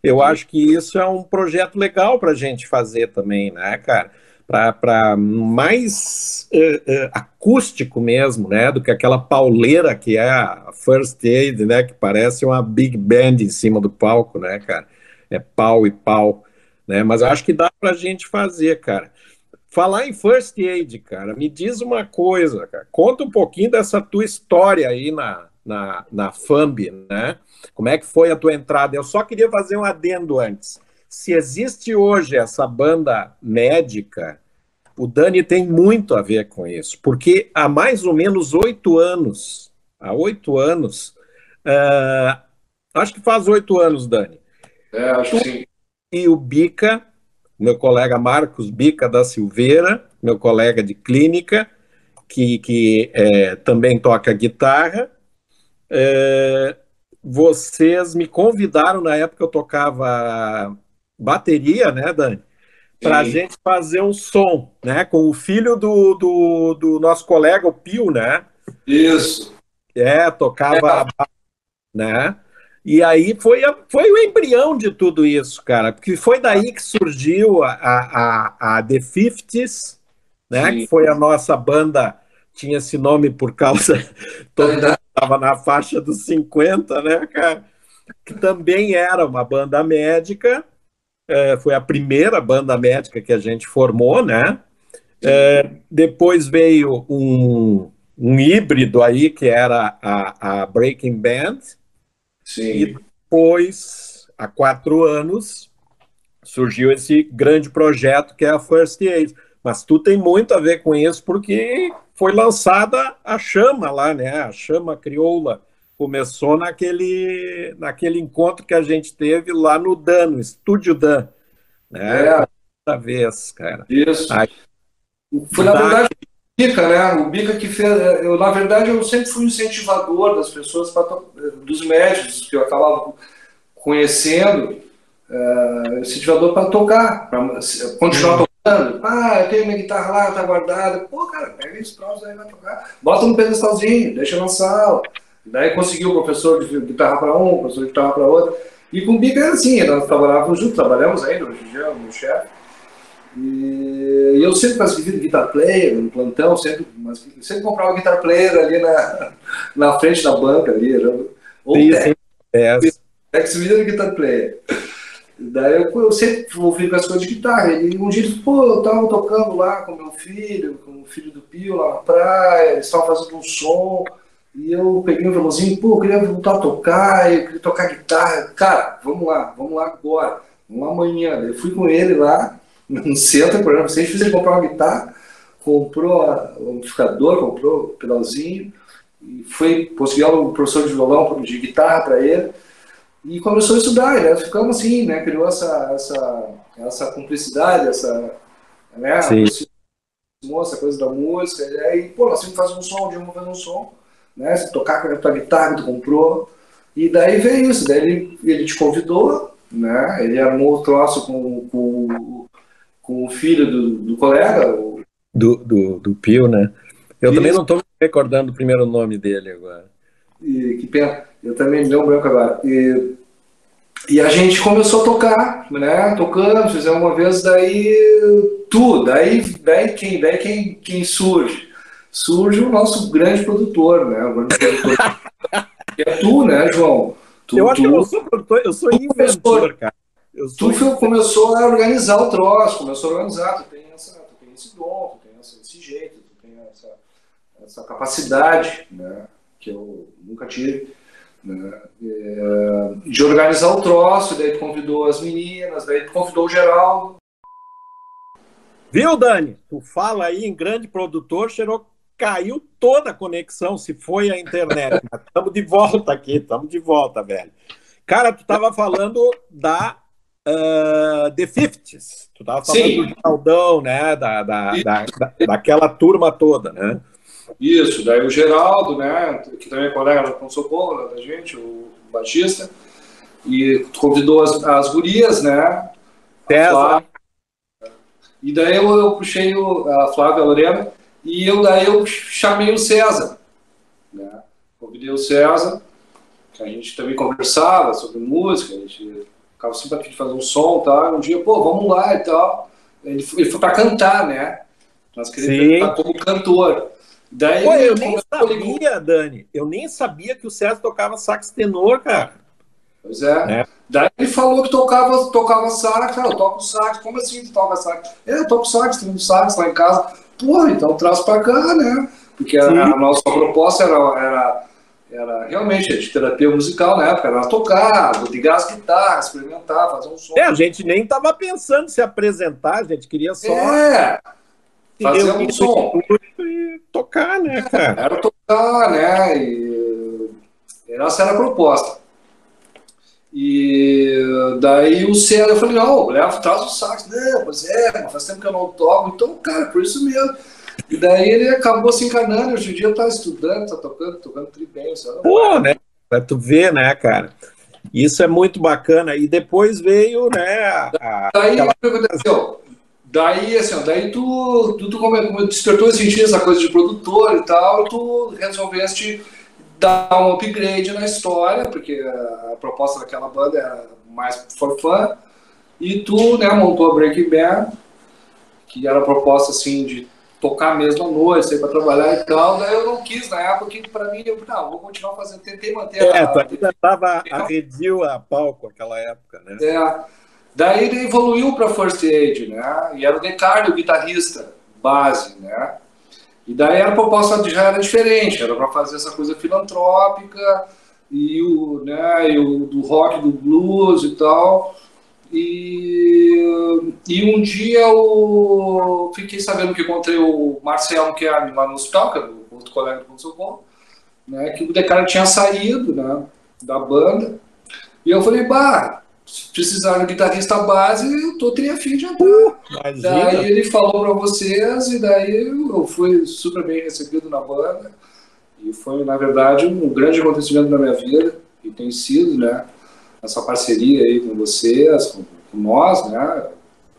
Eu Sim. acho que isso é um projeto legal para a gente fazer também, né, cara? Para mais uh, uh, acústico mesmo, né, do que aquela pauleira que é a First Aid, né, que parece uma big band em cima do palco, né, cara? É pau e pau né? Mas acho que dá para a gente fazer, cara. Falar em first aid, cara, me diz uma coisa, cara. Conta um pouquinho dessa tua história aí na, na, na FAMB, né? Como é que foi a tua entrada? Eu só queria fazer um adendo antes. Se existe hoje essa banda médica, o Dani tem muito a ver com isso, porque há mais ou menos oito anos, há oito anos, uh, acho que faz oito anos, Dani. É, acho que sim e o Bica, meu colega Marcos Bica da Silveira, meu colega de clínica, que, que é, também toca guitarra. É, vocês me convidaram na época eu tocava bateria, né, Dani? Para a gente fazer um som, né? Com o filho do, do, do nosso colega, o Pio, né? Isso. É, tocava, é. né? E aí foi, a, foi o embrião de tudo isso, cara, porque foi daí que surgiu a, a, a The Fifties, né? Que foi a nossa banda, tinha esse nome por causa. Todo mundo estava na faixa dos 50, né, cara? Que também era uma banda médica, é, foi a primeira banda médica que a gente formou, né? É, depois veio um, um híbrido aí, que era a, a Breaking Band, Sim. E depois, há quatro anos, surgiu esse grande projeto que é a First Aid. Mas tu tem muito a ver com isso, porque foi lançada a chama lá, né? A chama crioula começou naquele, naquele encontro que a gente teve lá no Dan, no Estúdio Dan. Né? É. Primeira vez, cara. Isso. Aí, Foi, na verdade, Bica, né? O Bica que fez. Eu, na verdade, eu sempre fui incentivador das pessoas, pra, dos médicos que eu acabava conhecendo, uh, incentivador para tocar, para continuar uhum. tocando. Ah, eu tenho minha guitarra lá, tá guardada. Pô, cara, pega esses troços aí, vai tocar. Bota no pedestalzinho, deixa na sala. Daí conseguiu o professor de guitarra para um, o professor de guitarra para outro. E com o Bica era assim, nós trabalhávamos juntos, trabalhamos ainda, hoje em dia, no chefe. E eu sempre consegui guitar player no plantão, sempre, mas, sempre comprava guitar player ali na, na frente da banca ali. Ou sim. É. Ex-Video Guitar Player. Daí eu, eu sempre ouvi com as coisas de guitarra. E um dia ele pô, eu tava tocando lá com meu filho, com o filho do Pio lá na praia, eles estavam fazendo um som. E eu peguei um violãozinho, pô, eu queria voltar a tocar, eu queria tocar guitarra. Cara, vamos lá, vamos lá agora, vamos lá amanhã. Eu fui com ele lá, no centro, por exemplo, você fez ele comprar uma guitarra, comprou o amplificador, comprou o pedalzinho, e foi, conseguiu um professor de violão, de guitarra para ele e começou a estudar, né? Ficamos assim, né? Criou essa, essa, essa cumplicidade, essa, né? Essa coisa da música, e aí, pô, nós temos que fazer um som, um dia vamos fazer um som, né? Se tocar com a tua guitarra que tu comprou, e daí veio isso, daí ele, ele te convidou, né? Ele armou o troço com, com, com o filho do, do colega, o... do, do, do Pio, né? Eu Isso. também não estou me recordando o primeiro nome dele agora. E, que pena. Eu também me deu um branco agora. E, e a gente começou a tocar, né? Tocando, fizemos uma vez, daí tu, daí, daí quem, daí quem, quem surge? Surge o nosso grande produtor, né? O grande produtor. que é tu, né, João? Tu, eu acho tu, que eu não sou produtor, eu sou inventor, cara. Eu sou tu começou a organizar o troço, começou a organizar, tu tem, essa, tu tem esse dom, tu tem esse jeito, tu tem essa, essa capacidade, né? Que eu nunca tive né? É, de organizar o troço, daí convidou as meninas, daí convidou o Geraldo. Viu, Dani? Tu fala aí em grande produtor, cheirou, caiu toda a conexão, se foi a internet. Estamos de volta aqui, estamos de volta, velho. Cara, tu estava falando da uh, The Fifties. Tu estava falando Sim. do Geraldão, né? Da, da, da, da, daquela turma toda, né? Isso, daí o Geraldo, né, que também é colega da Socorro, da gente, o Batista, e convidou as, as gurias, né? César. E daí eu, eu puxei o, a Flávia Lorena e eu daí eu chamei o César. Né? Convidei o César, que a gente também conversava sobre música, a gente ficava sempre aqui de fazer um som e tal. Um dia, pô, vamos lá e tal. Ele foi, foi para cantar, né? Nós queríamos cantar como cantor. Daí Pô, eu nem sabia, Dani. Eu nem sabia que o César tocava sax tenor, cara. Pois é. é. Daí ele falou que tocava, tocava sax. Ah, eu toco sax. Como assim tu toca sax? É, eu toco sax, tem um sax lá em casa. Porra, então traz pra cá, né? Porque a, a, nossa proposta era, era, era realmente de terapia musical na época, era tocar, ligar as guitarras, experimentar, fazer um som. É, a gente nem tava pensando se apresentar, a gente queria só. É fazer um som. E tocar, né, cara? Era tocar, né? E essa era a proposta. E daí o César, eu falei, não, leva, traz o sax. Não, pois é, mas faz tempo que eu não toco. Então, cara, por isso mesmo. E daí ele acabou se encanando, hoje em dia tá estudando, tá tocando, tocando tri bem. Pô, né? Pra tu ver, né, cara? Isso é muito bacana. E depois veio, né? A, daí aquela... o que aconteceu? Daí, assim, daí tu, tu, tu despertou esse sentido, essa coisa de produtor e tal, tu resolveste dar um upgrade na história, porque a, proposta daquela banda era mais for fun, e tu, né, montou a Breaking Band, que era a proposta, assim, de tocar mesmo à noite, sair para trabalhar e tal, daí eu não quis na época, que para mim, eu, não, vou continuar fazendo, tentei manter é, a... É, tu ainda estava arredio a palco naquela época, né? É, Daí ele evoluiu para First Aid, né? E era o Decardo, o guitarrista base, né? E daí a proposta já era diferente, era para fazer essa coisa filantrópica e o, né, e o do rock, do blues e tal. E, e um dia eu fiquei sabendo que encontrei o Marcelo Chiari lá no hospital, que é outro colega do Socorro, né, que o Decara tinha saído né, da banda. E eu falei, bah, se precisar de guitarrista base, eu tô teria fim de entrar. Uh, daí ele falou para vocês, e daí eu fui super bem recebido na banda. E foi, na verdade, um grande acontecimento da minha vida, e tem sido, né? Essa parceria aí com vocês, com, com nós, né?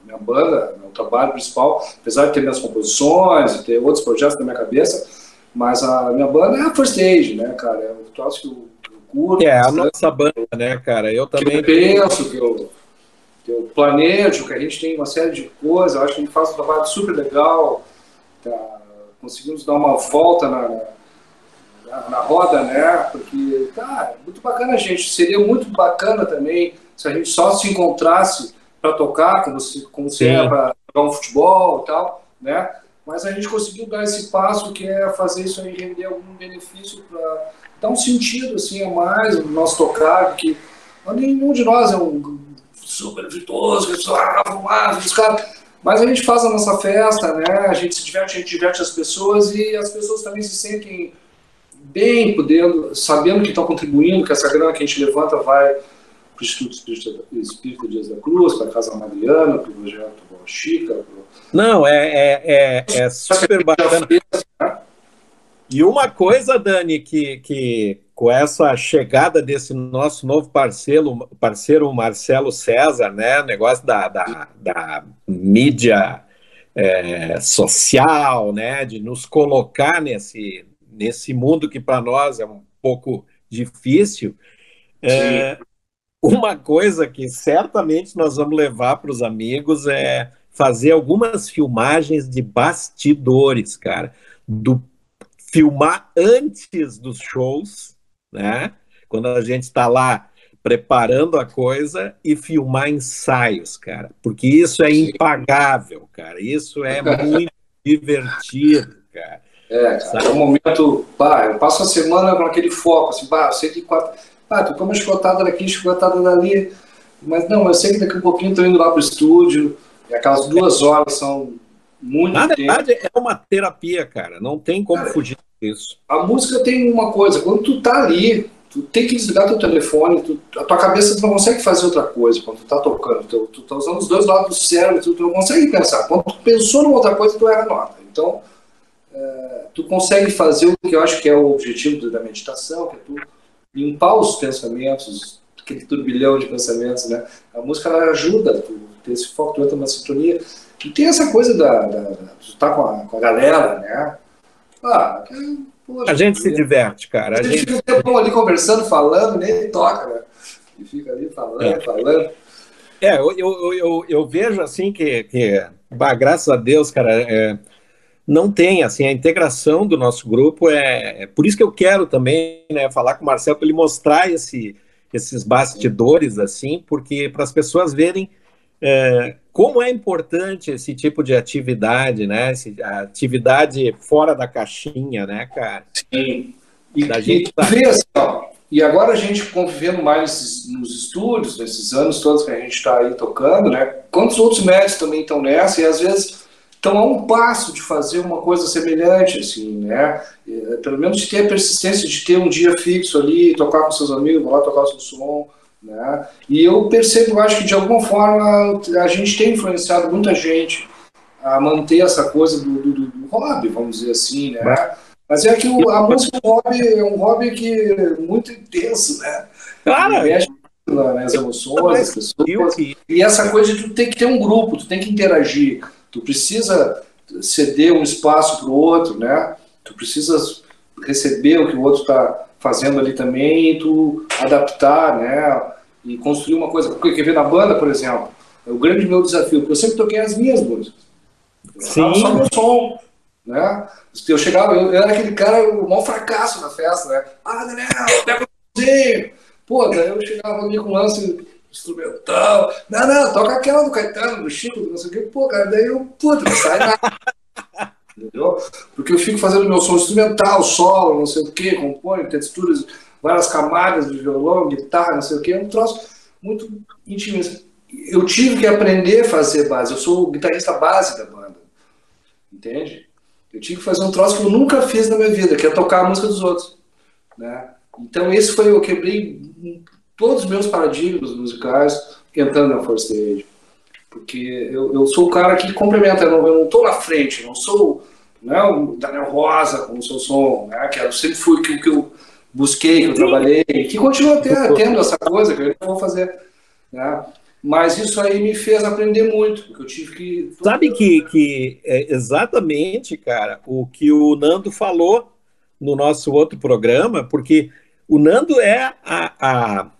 Minha banda, meu trabalho principal, apesar de ter minhas composições e ter outros projetos na minha cabeça, mas a minha banda é a First Stage, né, cara? É um troço que eu, eu curto. É, a nossa banda, né, cara? Eu também. Que eu penso, que eu, que eu planejo, que a gente tem uma série de coisas, eu acho que a gente faz um trabalho super legal, tá? conseguimos dar uma volta na, na, na roda, né? Porque, tá, muito bacana, gente. Seria muito bacana também se a gente só se encontrasse para tocar, como se, como se é para jogar um futebol e tal, né? Mas a gente conseguiu dar esse passo que é fazer isso aí render algum benefício para dar um sentido assim a mais no nosso tocar, que nenhum de nós é um super virtuoso, ah, vamos lá, os caras. Mas a gente faz a nossa festa, né? A gente se diverte, a gente diverte as pessoas e as pessoas também se sentem bem, podendo, sabendo que estão contribuindo, que essa grana que a gente levanta vai para o Instituto Espírita, Dias da Cruz, para a Casa Mariana, para o projeto Boa Chica. Pro... Não, é, é, é, é super bacana. E uma coisa, Dani, que, que com essa chegada desse nosso novo parceiro, parceiro Marcelo César, né, negócio da, da, da mídia é, social, né, de nos colocar nesse, nesse mundo que para nós é um pouco difícil, é, uma coisa que certamente nós vamos levar para os amigos é fazer algumas filmagens de bastidores, cara, do filmar antes dos shows, né? Quando a gente está lá preparando a coisa e filmar ensaios, cara, porque isso é impagável, cara. Isso é muito divertido, cara. É, cara, é um momento, pá, eu passo a semana com aquele foco, assim, pá, eu sei que quatro ah, tu toma chicotada daqui, chicotada dali. Mas não, eu sei que daqui a um pouquinho estou indo lá para o estúdio, e aquelas duas horas são muito Na verdade, é uma terapia, cara. Não tem como cara, fugir disso. A música tem uma coisa, quando tu tá ali, tu tem que desligar teu telefone, tu, a tua cabeça tu não consegue fazer outra coisa quando tu tá tocando. Tu, tu tá usando os dois lados do cérebro, tu, tu não consegue pensar. Quando tu pensou numa outra coisa, tu erra nota. Então, tu consegue fazer o que eu acho que é o objetivo da meditação, que é tu limpar os pensamentos, aquele turbilhão de pensamentos, né? A música ela ajuda a ter esse foco, tu entra numa sintonia. E tem essa coisa da, da, da tu tá com a, com a galera, né? Ah, que, poxa, a gente se diverte, cara. A, gente, fica um tempo ali conversando, falando, nem toca, né? E fica ali falando, é. falando. É, eu, eu, eu, eu, vejo assim que, que bah, graças a Deus, cara, é, não tem, assim, a integração do nosso grupo é, é por isso que eu quero também, né, falar com o Marcelo para ele mostrar esse, esses bastidores, assim, porque para as pessoas verem é, como é importante esse tipo de atividade, né, esse, atividade fora da caixinha, né, cara? Sim. E, da gente e, tá... assim, e agora a gente convivendo mais nos estúdios, nesses anos todos que a gente está aí tocando, né? Quantos outros médicos também estão nessa? E às vezes então, a um passo de fazer uma coisa semelhante, assim, né? É, pelo menos de ter a persistência de ter um dia fixo ali, tocar com seus amigos, lá tocar o seu som, né? E eu percebo, acho que de alguma forma a gente tem influenciado muita gente a manter essa coisa do, do, do hobby, vamos dizer assim, né? Mas é que o, a música é um hobby, é um hobby que é muito intenso, né? Cara, mexe nas emoções, as pessoas. E essa coisa de tu tem que ter um grupo, tu tem que interagir. Tu precisa ceder um espaço para o outro, né? Tu precisa receber o que o outro está fazendo ali também e tu adaptar, né? E construir uma coisa. Porque quer ver na banda, por exemplo, é o grande meu desafio, porque eu sempre toquei as minhas músicas. Sim. Só meu som, né? Eu chegava, eu, eu era aquele cara, o maior fracasso na festa, né? Ah, Daniel, pega o Pô, daí eu chegava ali com lance instrumental. Não, não, toca aquela do Caetano, do Chico, não sei o quê. Pô, cara, daí eu, puta, não sai nada. Entendeu? Porque eu fico fazendo meu som instrumental, solo, não sei o quê, componho, texturas, várias camadas de violão, guitarra, não sei o quê. É um troço muito intimista. Eu tive que aprender a fazer base. Eu sou o guitarrista base da banda. Entende? Eu tive que fazer um troço que eu nunca fiz na minha vida, que é tocar a música dos outros. Né? Então, esse foi, eu quebrei todos os meus paradigmas musicais entrando na First Aid. Porque eu, eu sou o cara que complementa, eu não estou na frente, não sou né, o Daniel Rosa com o seu som, né, que eu sempre fui o que, que eu busquei, que eu trabalhei, que continua tendo, tendo essa coisa que eu não vou fazer. Né? Mas isso aí me fez aprender muito, porque eu tive que. Sabe que, que é exatamente, cara, o que o Nando falou no nosso outro programa, porque o Nando é a, a,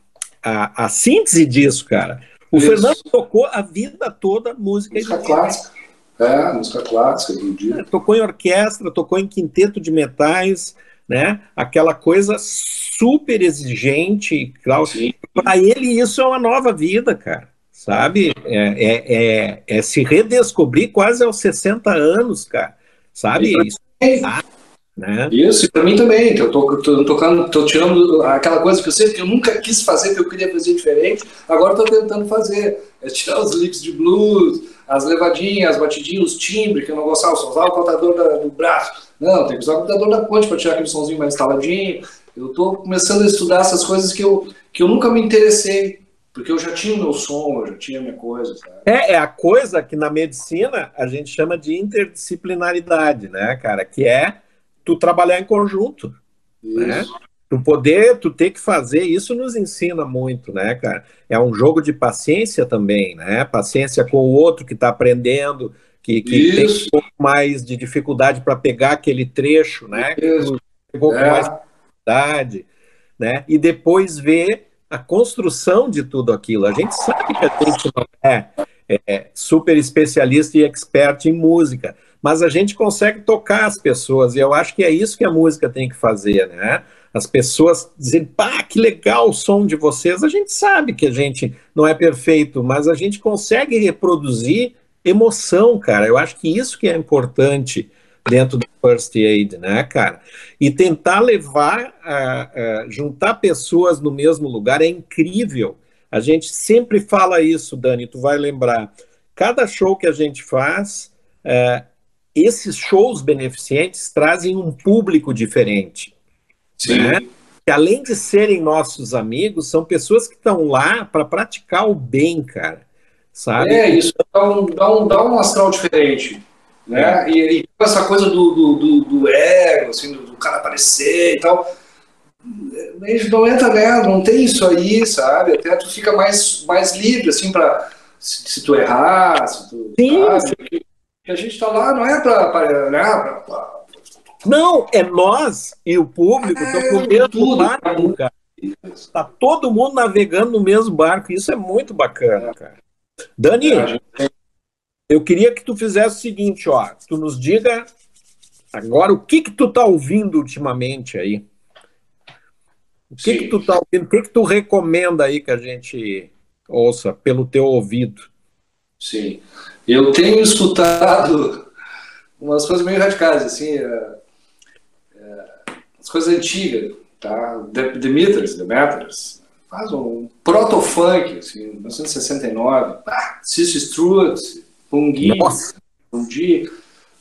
a, a síntese disso, cara. O isso. Fernando tocou a vida toda música, música clássica. É, música clássica do dia. É, tocou em orquestra, tocou em quinteto de metais, né? Aquela coisa super exigente. Para ele, isso é uma nova vida, cara sabe? É, é, é, é, se redescobrir quase aos 60 anos, cara, sabe? Isso, né? Isso, para mim também, que eu tô, tô, tocando, tô tirando aquela coisa que eu sei que eu nunca quis fazer, que eu queria fazer diferente, agora estou tentando fazer. É tirar os licks de blues, as levadinhas, as batidinhas, os timbres, que eu não gostava, só usava o contador da, do braço. Não, tem que usar o contador da ponte para tirar aquele somzinho mais instaladinho. Eu estou começando a estudar essas coisas que eu, que eu nunca me interessei. Porque eu já tinha o meu som, eu já tinha a minha coisa. Sabe? É, é a coisa que na medicina a gente chama de interdisciplinaridade, né, cara? Que é tu trabalhar em conjunto. Né? Tu poder, tu ter que fazer, isso nos ensina muito, né, cara? É um jogo de paciência também, né? Paciência com o outro que está aprendendo, que, que tem um pouco mais de dificuldade para pegar aquele trecho, né? Isso. Que um pouco é. mais de dificuldade, né? E depois ver a construção de tudo aquilo. A gente sabe que a gente não é, é super especialista e expert em música, mas a gente consegue tocar as pessoas, e eu acho que é isso que a música tem que fazer, né? As pessoas dizem, pá, que legal o som de vocês. A gente sabe que a gente não é perfeito, mas a gente consegue reproduzir emoção, cara. Eu acho que isso que é importante dentro do First Aid, né, cara? E tentar levar, uh, uh, juntar pessoas no mesmo lugar é incrível. A gente sempre fala isso, Dani, tu vai lembrar. Cada show que a gente faz, uh, esses shows beneficentes trazem um público diferente. Sim. Né? Que além de serem nossos amigos, são pessoas que estão lá para praticar o bem, cara. Sabe? É, isso dá um, dá um, dá um astral diferente né? E, e essa coisa do, do, do, do ego, assim, do, do, cara aparecer e tal, mas não entra nela, não tem isso aí, sabe? Até tu fica mais, mais livre, assim, para se, se, tu errar, se tu, Sim. sabe? Que, a gente tá lá não é para né, pra, pra, não, é nós e o público é, estão no mesmo tudo, barco, cara. Tá todo mundo navegando no mesmo barco. Isso é muito bacana, é. cara. Dani, é, eu queria que tu fizesse o seguinte, ó, tu nos diga agora o que que tu tá ouvindo ultimamente aí. O que Sim. que tu tá ouvindo? O que que tu recomenda aí que a gente ouça pelo teu ouvido? Sim, eu tenho escutado umas coisas meio radicais, assim, é, é, as coisas antigas, tá? The, The Meters, The Meters, faz um proto-funk, assim, 1969, ah, Sissy Struth, Pungi, Pungi.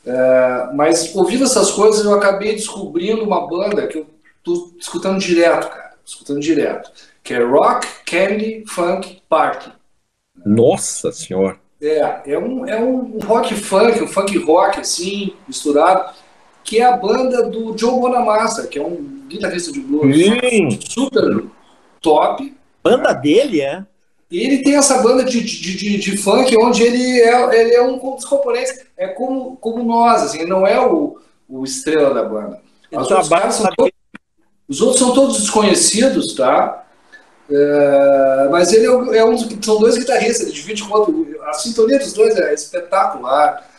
É, mas ouvindo essas coisas, eu acabei descobrindo uma banda que eu tô escutando direto, cara. Escutando direto. Que é Rock Candy Funk Party. Nossa Senhora! É, é um, é um rock funk, um funk rock, assim, misturado, que é a banda do Joe Bonamassa, que é um guitarrista de blues Sim. super top. Banda dele, é? E ele tem essa banda de, de, de, de, funk onde ele é, ele é um dos componentes, é como, como nós, assim, não é o, o estrela da banda. Os outros, todos, os outros, são todos desconhecidos, tá? É, mas ele é, é, um são dois guitarristas, ele divide com A sintonia dos dois é espetacular.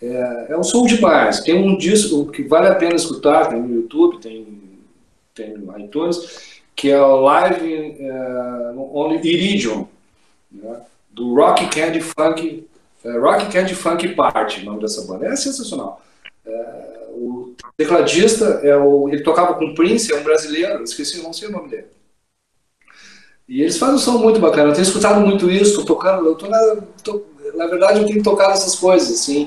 É, é um som demais. Tem um disco que vale a pena escutar, tem no YouTube, tem, tem no iTunes, que é o Live uh, on Iridium né? do Rock Candy Funk, uh, Rock Candy Funk Party, o nome dessa banda. É sensacional. Uh, o tecladista, é o, ele tocava com Prince, é um brasileiro, esqueci, não sei o nome dele. E eles fazem um som muito bacana. Eu tenho escutado muito isso, tô tocando, eu tô na, tô, na verdade eu tenho tocado essas coisas, assim.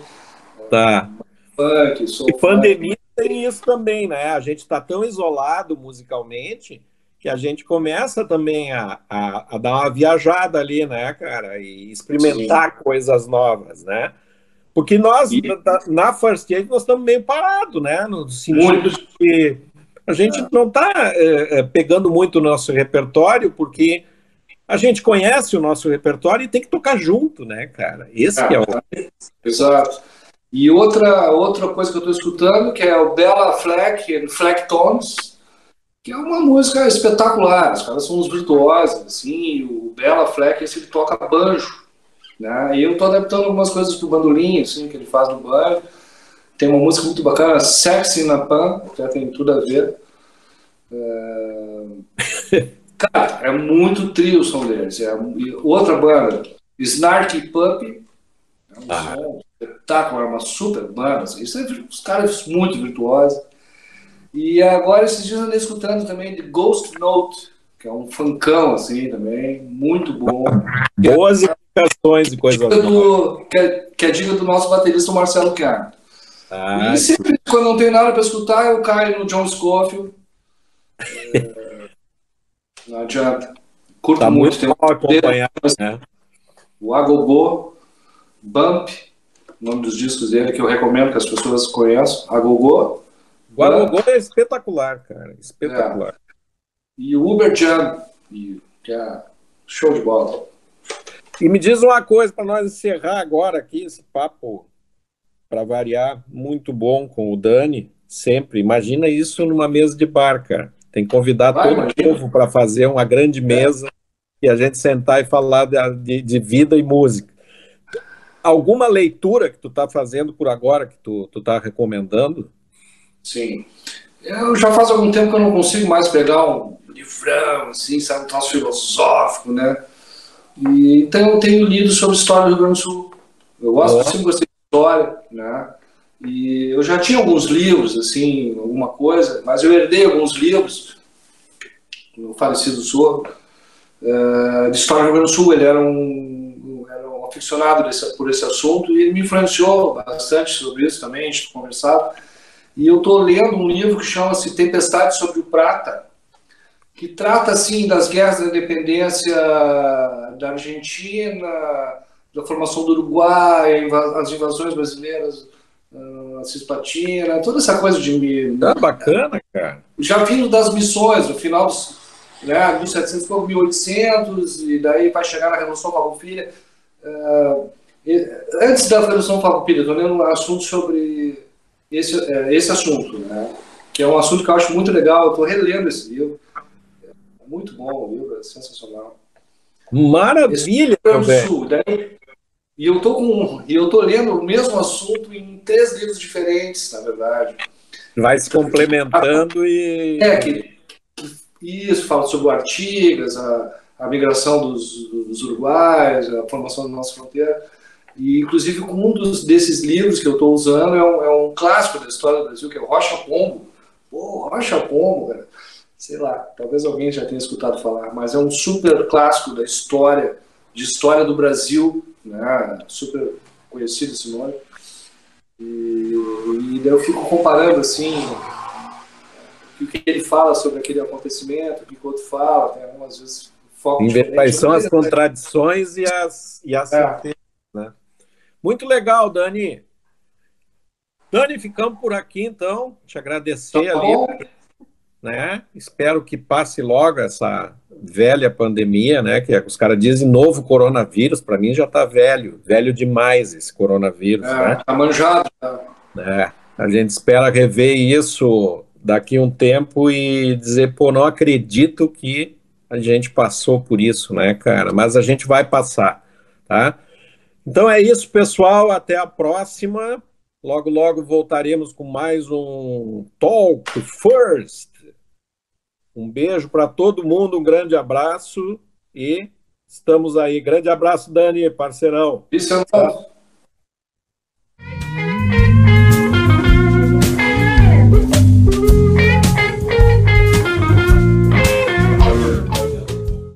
Tá. Funk, sou e pandemia tem isso também, né? A gente está tão isolado musicalmente que a gente começa também a, a, a, dar uma viajada ali, né, cara? E experimentar Sim. coisas novas, né? Porque nós, e... na, First Aid, nós estamos meio parados, né? No sentido muito. de que a gente é. não está é, é, pegando muito o nosso repertório, porque a gente conhece o nosso repertório e tem que tocar junto, né, cara? Esse é, é o. Exato. E outra, outra coisa que eu estou escutando, que é o Bella Fleck, Fleck Tones, que é uma música espetacular. Os caras são uns virtuosos, assim. O Bella Fleck, esse, ele toca banjo. Né? E eu estou adaptando algumas coisas pro bandolim, assim, que ele faz no banjo. Tem uma música muito bacana, Sexy na Pan, que tem tudo a ver. É... Cara, é muito trio o som deles. É... Outra banda, Snarky Puppy, é um ah. som espetáculo, é uma super banda. Assim. Isso é, os caras muito virtuosos. E agora esses dias eu andei escutando também de Ghost Note, que é um funkão assim também, muito bom. Boas indicações e coisas do, que, é, que é dica do nosso baterista Marcelo Chiaro. Ah, e sempre, quando não tem nada para escutar, eu caio no John Scofield. é, não adianta. Curto tá muito, muito mal acompanhado, né? O Agogô, Bump, nome dos discos dele que eu recomendo que as pessoas conheçam. Agogô. O Agogô é espetacular, cara. Espetacular. É. E o Uber Jam, que é show de bola. E me diz uma coisa para nós encerrar agora aqui esse papo para variar, muito bom com o Dani, sempre. Imagina isso numa mesa de bar, cara. Tem que convidar Vai, todo o povo para fazer uma grande é. mesa e a gente sentar e falar de, de vida e música. Alguma leitura que tu está fazendo por agora que tu está recomendando? Sim. Eu já faz algum tempo que eu não consigo mais pegar um livrão, assim, sabe, um troço filosófico, né? E, então eu tenho lido sobre história do Rio Grande do Sul. Eu gosto, sempre gostei história, né? E eu já tinha alguns livros, assim, alguma coisa, mas eu herdei alguns livros, no falecido sou, uh, de história do Rio Grande do Sul. Ele era um, era um aficionado desse, por esse assunto e ele me influenciou bastante sobre isso também, a gente conversava. E eu estou lendo um livro que chama-se Tempestade sobre o Prata, que trata assim das guerras da independência da Argentina, da formação do Uruguai, as invasões brasileiras, a Cisplatina, toda essa coisa de. Tá bacana, cara. Já vindo das missões, no final dos né, 1700 para 1800, e daí vai chegar na Revolução Farroupilha. Uh, antes da Revolução Farroupilha, estou lendo um assunto sobre esse, uh, esse assunto, né, que é um assunto que eu acho muito legal. Estou relendo esse livro. Muito bom o livro, é sensacional. Maravilha, Sul, daí, E eu tô com, e eu tô lendo o mesmo assunto em três livros diferentes, na verdade. Vai se complementando e é que isso fala sobre o Artigas, a, a migração dos, dos uruguaios, a formação da nossa fronteira. E, inclusive, um dos, desses livros que eu estou usando é um, é um, clássico da história do Brasil, que é o Rocha Pombo. Pô, Rocha Pombo, cara sei lá, talvez alguém já tenha escutado falar, mas é um super clássico da história, de história do Brasil, né? super conhecido esse nome. E, e daí eu fico comparando assim o que ele fala sobre aquele acontecimento, o que o outro fala, tem algumas vezes foco Quais são as contradições e as, e as é. né? Muito legal, Dani. Dani, ficamos por aqui então. Te agradecer tá ali né? Espero que passe logo essa velha pandemia, né? Que os caras dizem novo coronavírus, para mim já está velho, velho demais esse coronavírus, é, né? Tá manjado. É, a gente espera rever isso daqui a um tempo e dizer, pô, não acredito que a gente passou por isso, né, cara? Mas a gente vai passar, tá? Então é isso, pessoal. Até a próxima. Logo, logo voltaremos com mais um Talk First. Um beijo para todo mundo, um grande abraço e estamos aí. Grande abraço, Dani, parceirão. Isso é